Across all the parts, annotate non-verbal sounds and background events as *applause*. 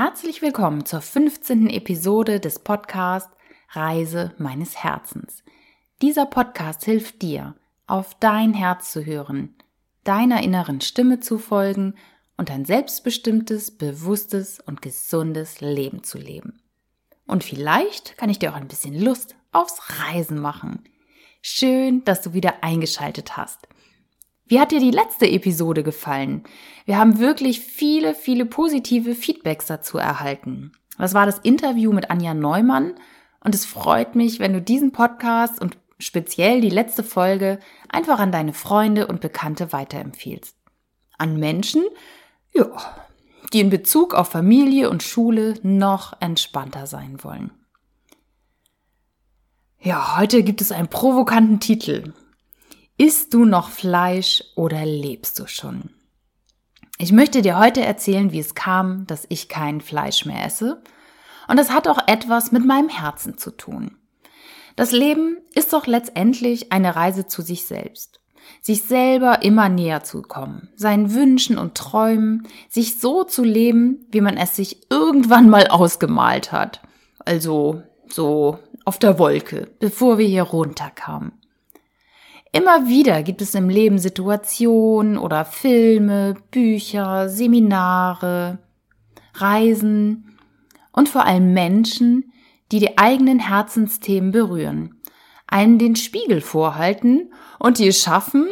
Herzlich willkommen zur 15. Episode des Podcasts Reise meines Herzens. Dieser Podcast hilft dir, auf dein Herz zu hören, deiner inneren Stimme zu folgen und ein selbstbestimmtes, bewusstes und gesundes Leben zu leben. Und vielleicht kann ich dir auch ein bisschen Lust aufs Reisen machen. Schön, dass du wieder eingeschaltet hast. Wie hat dir die letzte Episode gefallen? Wir haben wirklich viele, viele positive Feedbacks dazu erhalten. Das war das Interview mit Anja Neumann und es freut mich, wenn du diesen Podcast und speziell die letzte Folge einfach an deine Freunde und Bekannte weiterempfiehlst. An Menschen, ja, die in Bezug auf Familie und Schule noch entspannter sein wollen. Ja, heute gibt es einen provokanten Titel. Isst du noch Fleisch oder lebst du schon? Ich möchte dir heute erzählen, wie es kam, dass ich kein Fleisch mehr esse. Und das hat auch etwas mit meinem Herzen zu tun. Das Leben ist doch letztendlich eine Reise zu sich selbst. Sich selber immer näher zu kommen, seinen Wünschen und Träumen, sich so zu leben, wie man es sich irgendwann mal ausgemalt hat. Also so auf der Wolke, bevor wir hier runterkamen. Immer wieder gibt es im Leben Situationen oder Filme, Bücher, Seminare, Reisen und vor allem Menschen, die die eigenen Herzensthemen berühren, einen den Spiegel vorhalten und die es schaffen,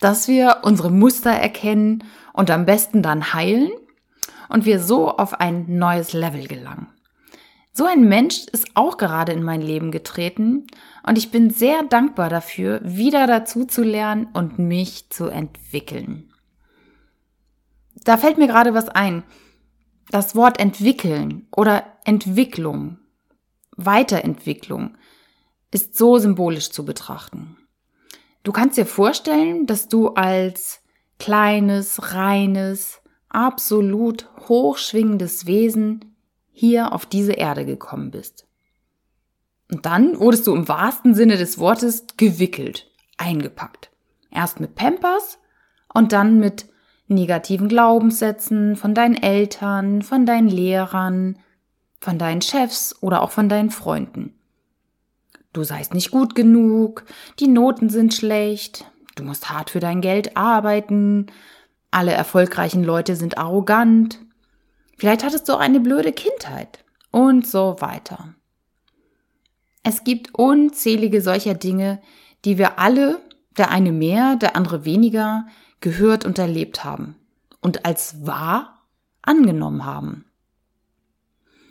dass wir unsere Muster erkennen und am besten dann heilen und wir so auf ein neues Level gelangen. So ein Mensch ist auch gerade in mein Leben getreten und ich bin sehr dankbar dafür, wieder dazu zu lernen und mich zu entwickeln. Da fällt mir gerade was ein. Das Wort entwickeln oder Entwicklung, Weiterentwicklung ist so symbolisch zu betrachten. Du kannst dir vorstellen, dass du als kleines, reines, absolut hochschwingendes Wesen hier auf diese Erde gekommen bist. Und dann wurdest du im wahrsten Sinne des Wortes gewickelt, eingepackt. Erst mit Pampers und dann mit negativen Glaubenssätzen von deinen Eltern, von deinen Lehrern, von deinen Chefs oder auch von deinen Freunden. Du seist nicht gut genug, die Noten sind schlecht, du musst hart für dein Geld arbeiten, alle erfolgreichen Leute sind arrogant, Vielleicht hattest du auch eine blöde Kindheit und so weiter. Es gibt unzählige solcher Dinge, die wir alle, der eine mehr, der andere weniger, gehört und erlebt haben und als wahr angenommen haben.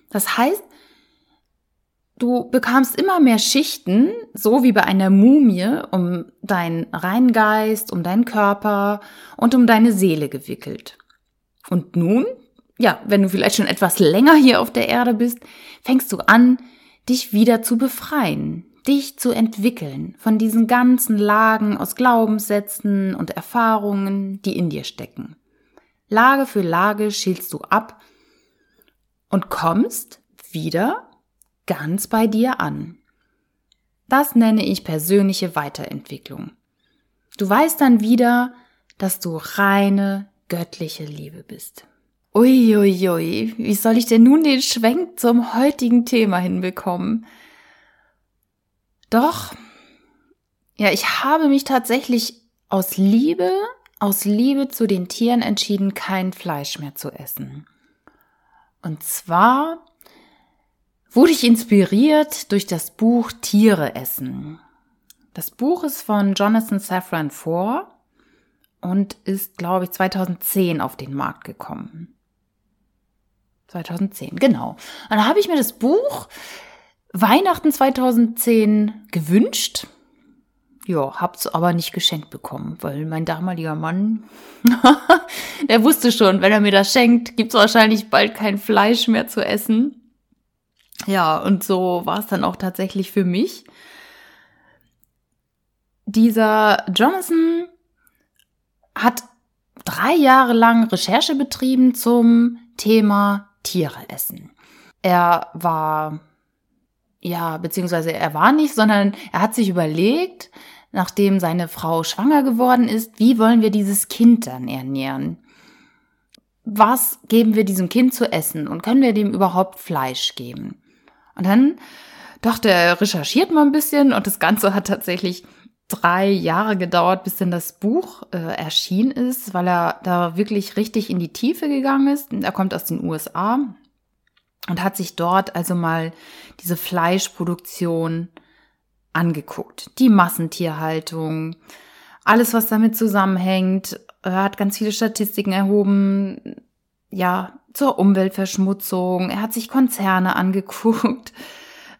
Das heißt, du bekamst immer mehr Schichten, so wie bei einer Mumie, um deinen Reingeist, um deinen Körper und um deine Seele gewickelt. Und nun ja, wenn du vielleicht schon etwas länger hier auf der Erde bist, fängst du an, dich wieder zu befreien, dich zu entwickeln von diesen ganzen Lagen aus Glaubenssätzen und Erfahrungen, die in dir stecken. Lage für Lage schielst du ab und kommst wieder ganz bei dir an. Das nenne ich persönliche Weiterentwicklung. Du weißt dann wieder, dass du reine göttliche Liebe bist. Uiuiui, ui, wie soll ich denn nun den Schwenk zum heutigen Thema hinbekommen? Doch, ja, ich habe mich tatsächlich aus Liebe, aus Liebe zu den Tieren entschieden, kein Fleisch mehr zu essen. Und zwar wurde ich inspiriert durch das Buch Tiere essen. Das Buch ist von Jonathan Safran Foer und ist, glaube ich, 2010 auf den Markt gekommen. 2010, genau. Und dann habe ich mir das Buch Weihnachten 2010 gewünscht. Ja, hab's aber nicht geschenkt bekommen, weil mein damaliger Mann, *laughs* der wusste schon, wenn er mir das schenkt, gibt's wahrscheinlich bald kein Fleisch mehr zu essen. Ja, und so war es dann auch tatsächlich für mich. Dieser Jonathan hat drei Jahre lang Recherche betrieben zum Thema Tiere essen. Er war, ja, beziehungsweise er war nicht, sondern er hat sich überlegt, nachdem seine Frau schwanger geworden ist, wie wollen wir dieses Kind dann ernähren? was geben wir diesem Kind zu essen und können wir dem überhaupt Fleisch geben? Und dann dachte er, recherchiert mal ein bisschen und das Ganze hat tatsächlich drei Jahre gedauert, bis denn das Buch äh, erschienen ist, weil er da wirklich richtig in die Tiefe gegangen ist. Er kommt aus den USA und hat sich dort also mal diese Fleischproduktion angeguckt. Die Massentierhaltung, alles, was damit zusammenhängt. Er hat ganz viele Statistiken erhoben, ja, zur Umweltverschmutzung. Er hat sich Konzerne angeguckt.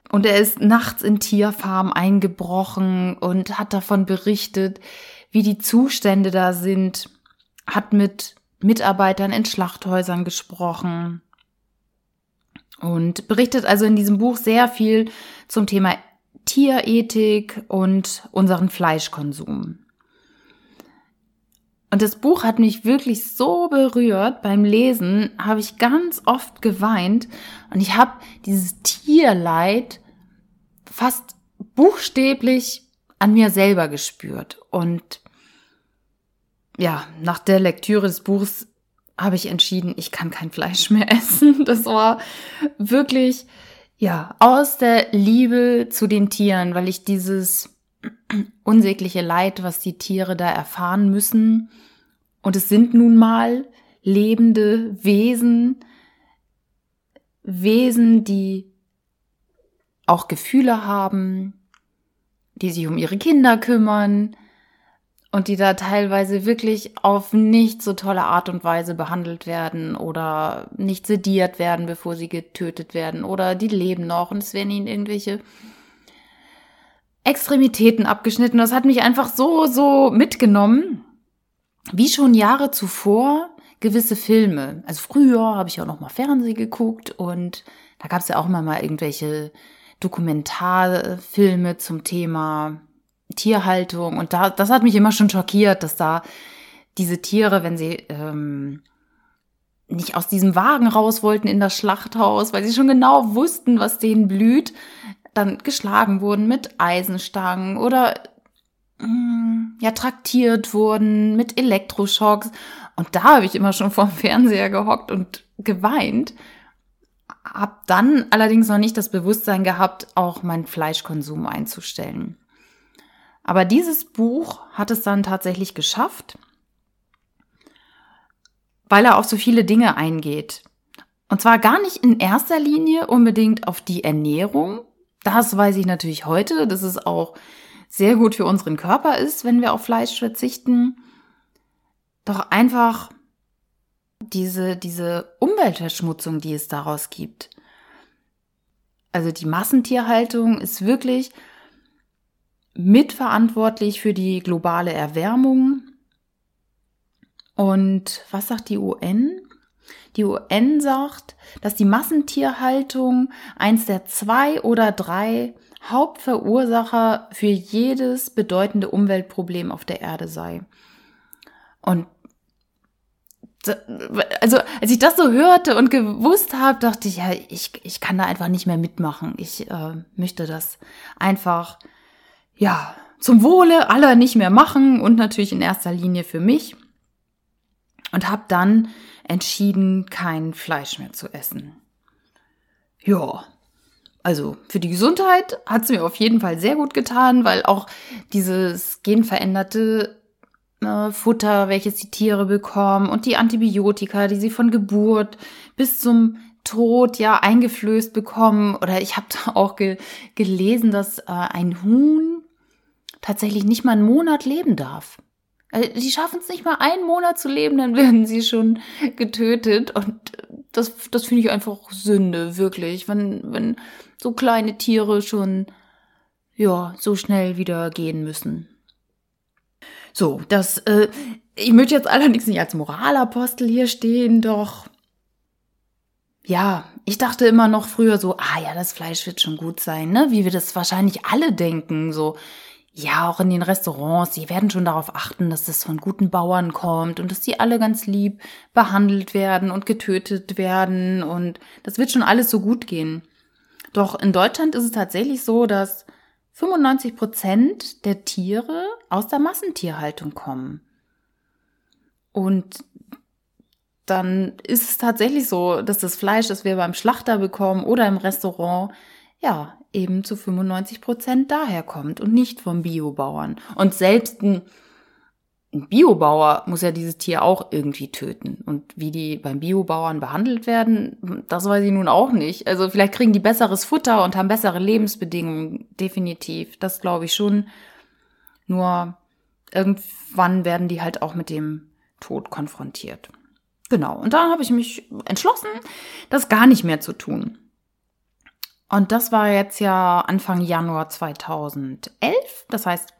Und er ist nachts in Tierfarmen eingebrochen und hat davon berichtet, wie die Zustände da sind, hat mit Mitarbeitern in Schlachthäusern gesprochen und berichtet also in diesem Buch sehr viel zum Thema Tierethik und unseren Fleischkonsum. Und das Buch hat mich wirklich so berührt. Beim Lesen habe ich ganz oft geweint und ich habe dieses Tierleid fast buchstäblich an mir selber gespürt. Und ja, nach der Lektüre des Buchs habe ich entschieden, ich kann kein Fleisch mehr *laughs* essen. Das war wirklich, ja, aus der Liebe zu den Tieren, weil ich dieses unsägliche Leid, was die Tiere da erfahren müssen. Und es sind nun mal lebende Wesen, Wesen, die auch Gefühle haben, die sich um ihre Kinder kümmern und die da teilweise wirklich auf nicht so tolle Art und Weise behandelt werden oder nicht sediert werden, bevor sie getötet werden oder die leben noch und es werden ihnen irgendwelche Extremitäten abgeschnitten. Das hat mich einfach so, so mitgenommen, wie schon Jahre zuvor gewisse Filme. Also früher habe ich auch noch mal Fernsehen geguckt und da gab es ja auch immer mal irgendwelche Dokumentarfilme zum Thema Tierhaltung. Und da, das hat mich immer schon schockiert, dass da diese Tiere, wenn sie ähm, nicht aus diesem Wagen raus wollten in das Schlachthaus, weil sie schon genau wussten, was denen blüht, dann geschlagen wurden mit Eisenstangen oder mm, ja traktiert wurden mit Elektroschocks. Und da habe ich immer schon vorm Fernseher gehockt und geweint. Hab dann allerdings noch nicht das Bewusstsein gehabt, auch meinen Fleischkonsum einzustellen. Aber dieses Buch hat es dann tatsächlich geschafft, weil er auf so viele Dinge eingeht. Und zwar gar nicht in erster Linie unbedingt auf die Ernährung, das weiß ich natürlich heute, dass es auch sehr gut für unseren Körper ist, wenn wir auf Fleisch verzichten. Doch einfach diese, diese Umweltverschmutzung, die es daraus gibt. Also die Massentierhaltung ist wirklich mitverantwortlich für die globale Erwärmung. Und was sagt die UN? Die UN sagt, dass die Massentierhaltung eins der zwei oder drei Hauptverursacher für jedes bedeutende Umweltproblem auf der Erde sei. Und also als ich das so hörte und gewusst habe, dachte ich, ja, ich, ich kann da einfach nicht mehr mitmachen. Ich äh, möchte das einfach, ja, zum Wohle aller nicht mehr machen und natürlich in erster Linie für mich. Und habe dann entschieden, kein Fleisch mehr zu essen. Ja, also für die Gesundheit hat es mir auf jeden Fall sehr gut getan, weil auch dieses genveränderte äh, Futter, welches die Tiere bekommen und die Antibiotika, die sie von Geburt bis zum Tod ja eingeflößt bekommen. Oder ich habe da auch ge gelesen, dass äh, ein Huhn tatsächlich nicht mal einen Monat leben darf. Die schaffen es nicht mal einen Monat zu leben, dann werden sie schon getötet. Und das, das finde ich einfach Sünde, wirklich. Wenn, wenn so kleine Tiere schon, ja, so schnell wieder gehen müssen. So, das, äh, ich möchte jetzt allerdings nicht als Moralapostel hier stehen, doch ja, ich dachte immer noch früher so, ah ja, das Fleisch wird schon gut sein, ne? Wie wir das wahrscheinlich alle denken, so ja, auch in den Restaurants, sie werden schon darauf achten, dass das von guten Bauern kommt und dass die alle ganz lieb behandelt werden und getötet werden und das wird schon alles so gut gehen. Doch in Deutschland ist es tatsächlich so, dass 95 Prozent der Tiere aus der Massentierhaltung kommen. Und dann ist es tatsächlich so, dass das Fleisch, das wir beim Schlachter bekommen oder im Restaurant, ja, eben zu 95 Prozent daherkommt und nicht vom Biobauern. Und selbst ein, Biobauer muss ja dieses Tier auch irgendwie töten. Und wie die beim Biobauern behandelt werden, das weiß ich nun auch nicht. Also vielleicht kriegen die besseres Futter und haben bessere Lebensbedingungen, definitiv. Das glaube ich schon. Nur irgendwann werden die halt auch mit dem Tod konfrontiert. Genau. Und dann habe ich mich entschlossen, das gar nicht mehr zu tun. Und das war jetzt ja Anfang Januar 2011. Das heißt,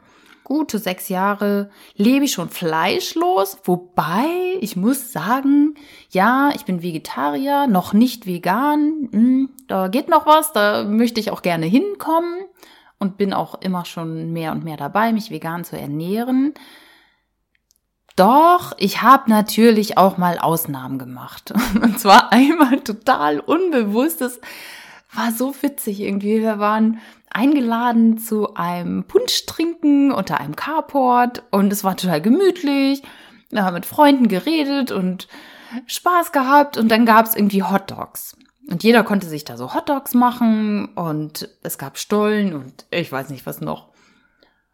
gute sechs Jahre lebe ich schon fleischlos. Wobei, ich muss sagen, ja, ich bin Vegetarier, noch nicht vegan. Hm, da geht noch was, da möchte ich auch gerne hinkommen und bin auch immer schon mehr und mehr dabei, mich vegan zu ernähren. Doch, ich habe natürlich auch mal Ausnahmen gemacht. *laughs* Und zwar einmal total unbewusst. War so witzig irgendwie. Wir waren eingeladen zu einem Punsch trinken unter einem Carport und es war total gemütlich. Wir haben mit Freunden geredet und Spaß gehabt und dann gab es irgendwie Hot Dogs. Und jeder konnte sich da so Hot Dogs machen und es gab Stollen und ich weiß nicht was noch.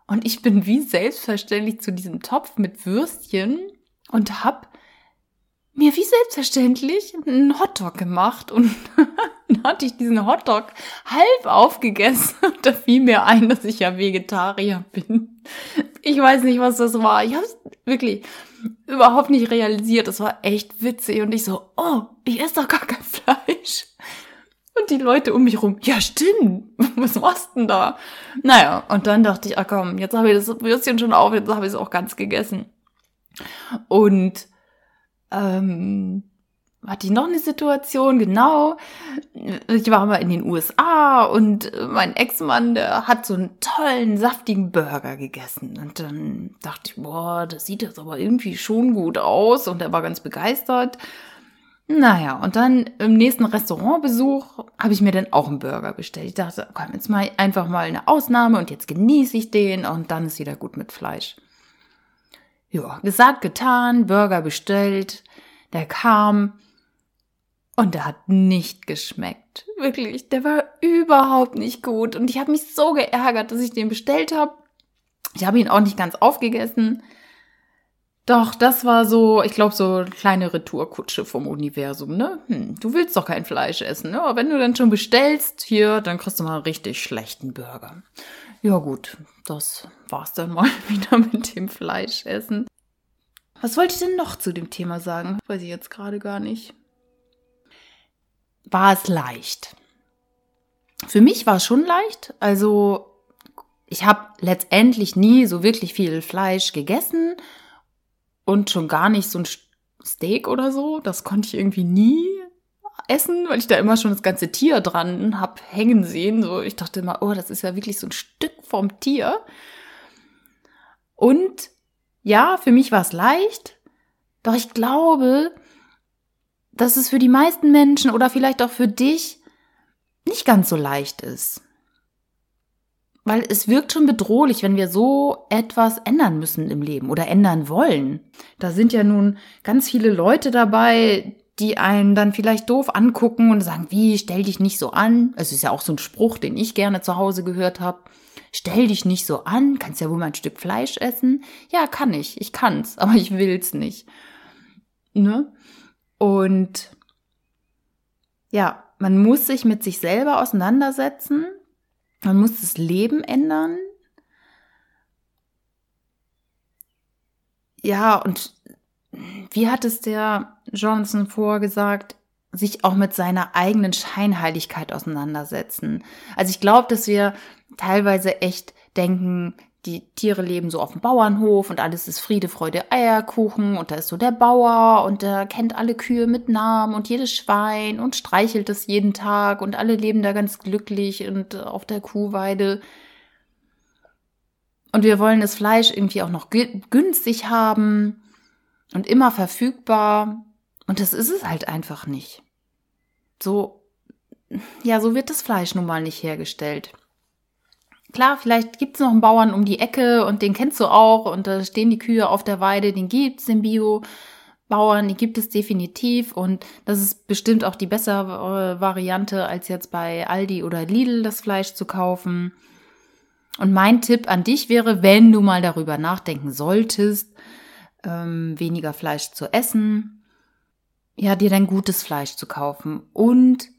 Und ich bin wie selbstverständlich zu diesem Topf mit Würstchen und hab mir wie selbstverständlich einen Hotdog gemacht und *laughs* dann hatte ich diesen Hotdog halb aufgegessen und da fiel mir ein, dass ich ja Vegetarier bin. Ich weiß nicht, was das war. Ich habe es wirklich überhaupt nicht realisiert. Das war echt witzig und ich so, oh, ich esse doch gar kein Fleisch. Und die Leute um mich rum, ja stimmt, *laughs* was machst denn da? Naja, und dann dachte ich, ah komm, jetzt habe ich das Würstchen schon auf, jetzt habe ich es auch ganz gegessen. Und ähm, hatte ich noch eine Situation, genau. Ich war mal in den USA und mein Ex-Mann, der hat so einen tollen, saftigen Burger gegessen. Und dann dachte ich, boah, das sieht jetzt aber irgendwie schon gut aus. Und er war ganz begeistert. Naja, und dann im nächsten Restaurantbesuch habe ich mir dann auch einen Burger bestellt. Ich dachte, komm, jetzt mal einfach mal eine Ausnahme und jetzt genieße ich den und dann ist wieder gut mit Fleisch. Ja, gesagt, getan, Burger bestellt, der kam und der hat nicht geschmeckt. Wirklich, der war überhaupt nicht gut und ich habe mich so geärgert, dass ich den bestellt habe. Ich habe ihn auch nicht ganz aufgegessen. Doch, das war so, ich glaube, so eine kleine Retourkutsche vom Universum, ne? Hm, du willst doch kein Fleisch essen, ne? Aber wenn du dann schon bestellst, hier, dann kriegst du mal einen richtig schlechten Burger. Ja gut, das war's dann mal *laughs* wieder mit dem Fleischessen. Was wollte ich denn noch zu dem Thema sagen? Weiß ich jetzt gerade gar nicht. War es leicht? Für mich war es schon leicht. Also ich habe letztendlich nie so wirklich viel Fleisch gegessen und schon gar nicht so ein Steak oder so. Das konnte ich irgendwie nie essen, weil ich da immer schon das ganze Tier dran hab hängen sehen. So, ich dachte immer, oh, das ist ja wirklich so ein Stück vom Tier. Und ja, für mich war es leicht, doch ich glaube, dass es für die meisten Menschen oder vielleicht auch für dich nicht ganz so leicht ist weil es wirkt schon bedrohlich, wenn wir so etwas ändern müssen im Leben oder ändern wollen. Da sind ja nun ganz viele Leute dabei, die einen dann vielleicht doof angucken und sagen, wie, stell dich nicht so an. Es ist ja auch so ein Spruch, den ich gerne zu Hause gehört habe. Stell dich nicht so an, kannst ja wohl mal ein Stück Fleisch essen. Ja, kann ich, ich kann's, *laughs* aber ich will's nicht. Ne? Und ja, man muss sich mit sich selber auseinandersetzen man muss das Leben ändern. Ja, und wie hat es der Johnson vorgesagt, sich auch mit seiner eigenen Scheinheiligkeit auseinandersetzen. Also ich glaube, dass wir teilweise echt denken, die Tiere leben so auf dem Bauernhof und alles ist Friede, Freude, Eierkuchen und da ist so der Bauer und der kennt alle Kühe mit Namen und jedes Schwein und streichelt es jeden Tag und alle leben da ganz glücklich und auf der Kuhweide. Und wir wollen das Fleisch irgendwie auch noch günstig haben und immer verfügbar. Und das ist es halt einfach nicht. So, ja, so wird das Fleisch nun mal nicht hergestellt. Klar, vielleicht gibt's noch einen Bauern um die Ecke und den kennst du auch und da stehen die Kühe auf der Weide, den gibt's, den Bio-Bauern Bauern, die gibt es definitiv und das ist bestimmt auch die bessere Variante, als jetzt bei Aldi oder Lidl das Fleisch zu kaufen. Und mein Tipp an dich wäre, wenn du mal darüber nachdenken solltest, ähm, weniger Fleisch zu essen, ja, dir dein gutes Fleisch zu kaufen und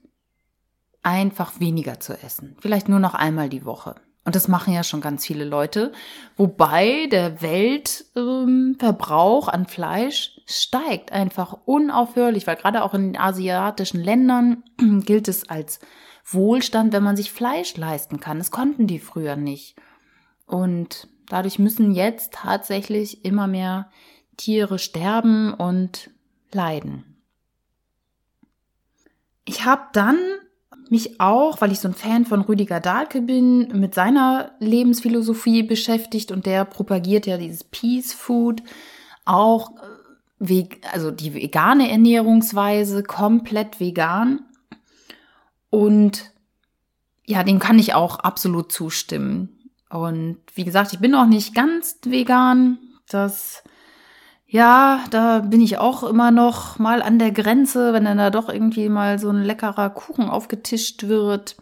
einfach weniger zu essen. Vielleicht nur noch einmal die Woche. Und das machen ja schon ganz viele Leute. Wobei der Weltverbrauch ähm, an Fleisch steigt einfach unaufhörlich, weil gerade auch in asiatischen Ländern *clears throat* gilt es als Wohlstand, wenn man sich Fleisch leisten kann. Das konnten die früher nicht. Und dadurch müssen jetzt tatsächlich immer mehr Tiere sterben und leiden. Ich habe dann mich auch, weil ich so ein Fan von Rüdiger Dahlke bin, mit seiner Lebensphilosophie beschäftigt und der propagiert ja dieses Peace Food auch äh, also die vegane Ernährungsweise komplett vegan und ja, dem kann ich auch absolut zustimmen. Und wie gesagt, ich bin noch nicht ganz vegan. Das ja, da bin ich auch immer noch mal an der Grenze, wenn dann da doch irgendwie mal so ein leckerer Kuchen aufgetischt wird,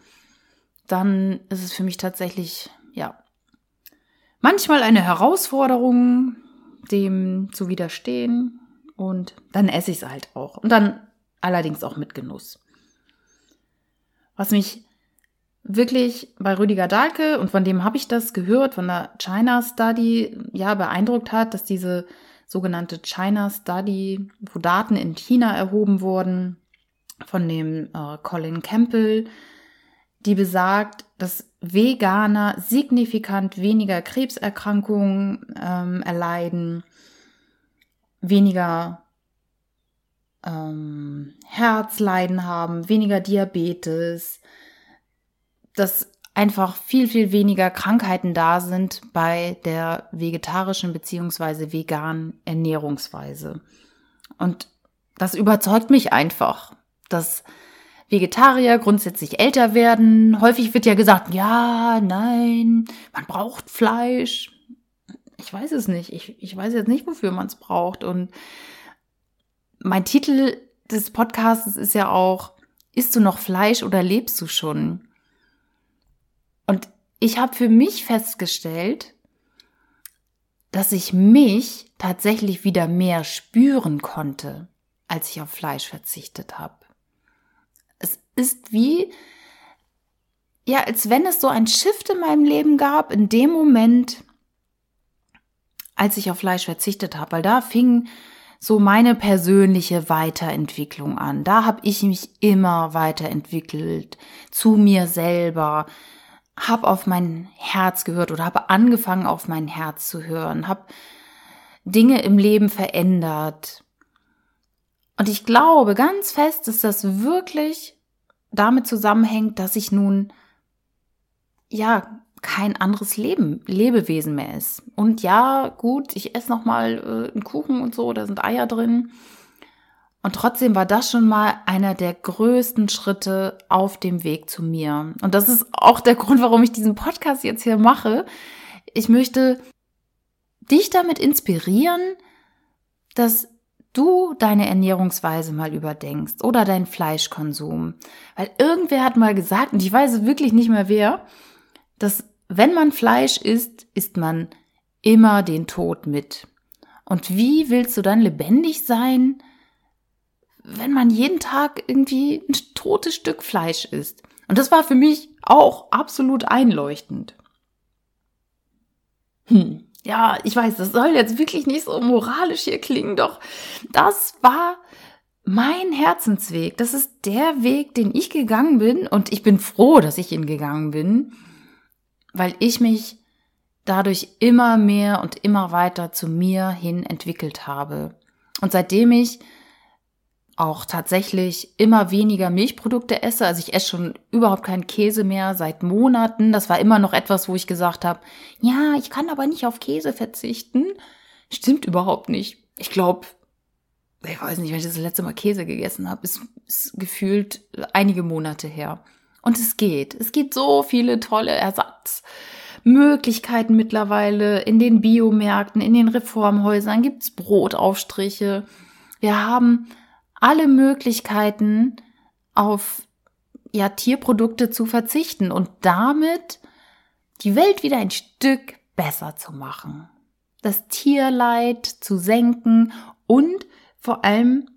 dann ist es für mich tatsächlich, ja, manchmal eine Herausforderung, dem zu widerstehen. Und dann esse ich es halt auch. Und dann allerdings auch mit Genuss. Was mich wirklich bei Rüdiger Dahlke, und von dem habe ich das gehört, von der China Study, ja, beeindruckt hat, dass diese sogenannte China Study, wo Daten in China erhoben wurden von dem äh, Colin Campbell, die besagt, dass Veganer signifikant weniger Krebserkrankungen ähm, erleiden, weniger ähm, Herzleiden haben, weniger Diabetes, dass einfach viel, viel weniger Krankheiten da sind bei der vegetarischen beziehungsweise veganen Ernährungsweise. Und das überzeugt mich einfach, dass Vegetarier grundsätzlich älter werden. Häufig wird ja gesagt, ja, nein, man braucht Fleisch. Ich weiß es nicht. Ich, ich weiß jetzt nicht, wofür man es braucht. Und mein Titel des Podcasts ist ja auch, isst du noch Fleisch oder lebst du schon? Und ich habe für mich festgestellt, dass ich mich tatsächlich wieder mehr spüren konnte, als ich auf Fleisch verzichtet habe. Es ist wie, ja, als wenn es so ein Shift in meinem Leben gab, in dem Moment, als ich auf Fleisch verzichtet habe, weil da fing so meine persönliche Weiterentwicklung an. Da habe ich mich immer weiterentwickelt zu mir selber, habe auf mein Herz gehört oder habe angefangen auf mein Herz zu hören, habe Dinge im Leben verändert. Und ich glaube ganz fest, dass das wirklich damit zusammenhängt, dass ich nun ja kein anderes Leben, Lebewesen mehr ist. Und ja, gut, ich esse noch mal äh, einen Kuchen und so, da sind Eier drin. Und trotzdem war das schon mal einer der größten Schritte auf dem Weg zu mir. Und das ist auch der Grund, warum ich diesen Podcast jetzt hier mache. Ich möchte dich damit inspirieren, dass du deine Ernährungsweise mal überdenkst oder deinen Fleischkonsum. Weil irgendwer hat mal gesagt, und ich weiß wirklich nicht mehr wer, dass wenn man Fleisch isst, isst man immer den Tod mit. Und wie willst du dann lebendig sein, wenn man jeden Tag irgendwie ein totes Stück Fleisch isst. Und das war für mich auch absolut einleuchtend. Hm. Ja, ich weiß, das soll jetzt wirklich nicht so moralisch hier klingen, doch das war mein Herzensweg. Das ist der Weg, den ich gegangen bin und ich bin froh, dass ich ihn gegangen bin, weil ich mich dadurch immer mehr und immer weiter zu mir hin entwickelt habe. Und seitdem ich auch tatsächlich immer weniger Milchprodukte esse. Also ich esse schon überhaupt keinen Käse mehr seit Monaten. Das war immer noch etwas, wo ich gesagt habe, ja, ich kann aber nicht auf Käse verzichten. Stimmt überhaupt nicht. Ich glaube, ich weiß nicht, wenn ich das letzte Mal Käse gegessen habe, ist, ist gefühlt einige Monate her. Und es geht. Es gibt so viele tolle Ersatzmöglichkeiten mittlerweile. In den Biomärkten, in den Reformhäusern gibt's Brotaufstriche Wir haben alle Möglichkeiten auf ja Tierprodukte zu verzichten und damit die Welt wieder ein Stück besser zu machen. Das Tierleid zu senken und vor allem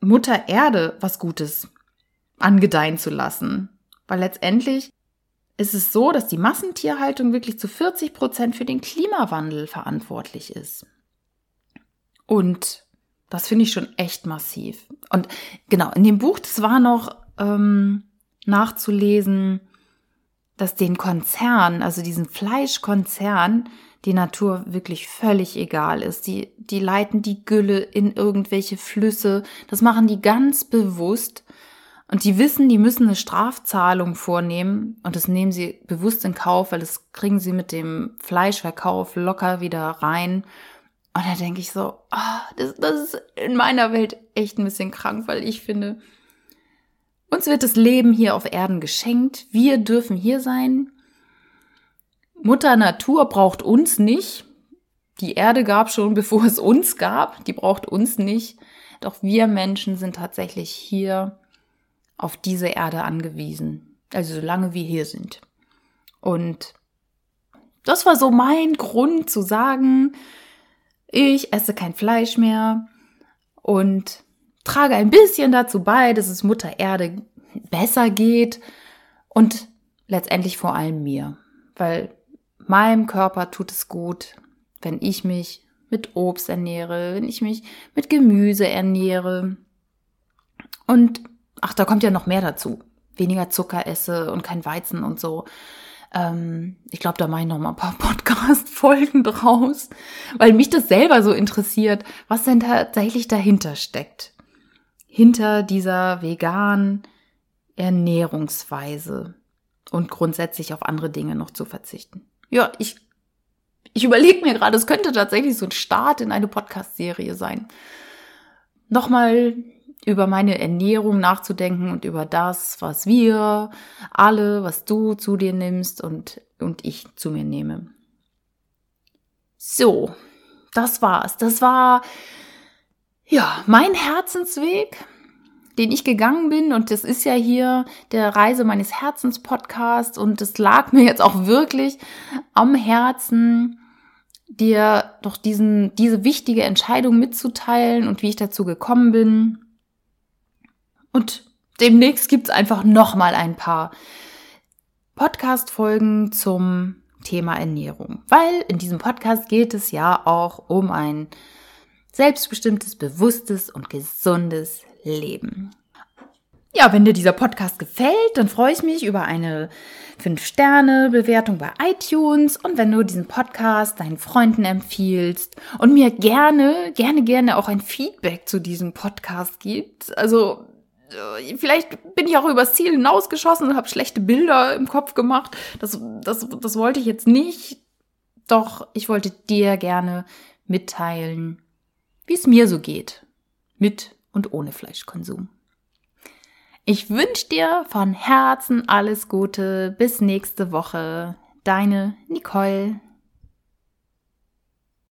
Mutter Erde was Gutes angedeihen zu lassen. Weil letztendlich ist es so, dass die Massentierhaltung wirklich zu 40 Prozent für den Klimawandel verantwortlich ist. Und das finde ich schon echt massiv. Und genau, in dem Buch, das war noch ähm, nachzulesen, dass den Konzern, also diesen Fleischkonzern, die Natur wirklich völlig egal ist. Die, die leiten die Gülle in irgendwelche Flüsse. Das machen die ganz bewusst. Und die wissen, die müssen eine Strafzahlung vornehmen. Und das nehmen sie bewusst in Kauf, weil das kriegen sie mit dem Fleischverkauf locker wieder rein. Und da denke ich so, ah, das, das ist in meiner Welt echt ein bisschen krank, weil ich finde, uns wird das Leben hier auf Erden geschenkt. Wir dürfen hier sein. Mutter Natur braucht uns nicht. Die Erde gab schon, *laughs* bevor es uns gab. Die braucht uns nicht. Doch wir Menschen sind tatsächlich hier auf diese Erde angewiesen. Also solange wir hier sind. Und das war so mein Grund zu sagen, ich esse kein Fleisch mehr und trage ein bisschen dazu bei, dass es Mutter Erde besser geht und letztendlich vor allem mir, weil meinem Körper tut es gut, wenn ich mich mit Obst ernähre, wenn ich mich mit Gemüse ernähre. Und ach, da kommt ja noch mehr dazu. Weniger Zucker esse und kein Weizen und so. Ähm, ich glaube, da mache ich noch mal ein paar *laughs* Podcast-Folgen draus, weil mich das selber so interessiert, was denn tatsächlich dahinter steckt. Hinter dieser veganen Ernährungsweise und grundsätzlich auf andere Dinge noch zu verzichten. Ja, ich, ich überlege mir gerade, es könnte tatsächlich so ein Start in eine Podcast-Serie sein. Nochmal über meine Ernährung nachzudenken und über das, was wir alle, was du zu dir nimmst und, und ich zu mir nehme. So, das war's. Das war, ja, mein Herzensweg, den ich gegangen bin und das ist ja hier der Reise meines Herzens Podcast und es lag mir jetzt auch wirklich am Herzen, dir doch diesen, diese wichtige Entscheidung mitzuteilen und wie ich dazu gekommen bin. Und demnächst gibt's einfach nochmal ein paar Podcast-Folgen zum Thema Ernährung. Weil in diesem Podcast geht es ja auch um ein selbstbestimmtes, bewusstes und gesundes Leben. Ja, wenn dir dieser Podcast gefällt, dann freue ich mich über eine 5-Sterne-Bewertung bei iTunes und wenn du diesen Podcast deinen Freunden empfiehlst und mir gerne, gerne, gerne auch ein Feedback zu diesem Podcast gibst. Also vielleicht bin ich auch übers Ziel hinausgeschossen und habe schlechte Bilder im Kopf gemacht. Das, das, das wollte ich jetzt nicht. Doch ich wollte dir gerne mitteilen, wie es mir so geht. Mit und ohne Fleischkonsum. Ich wünsche dir von Herzen alles Gute. Bis nächste Woche. Deine Nicole.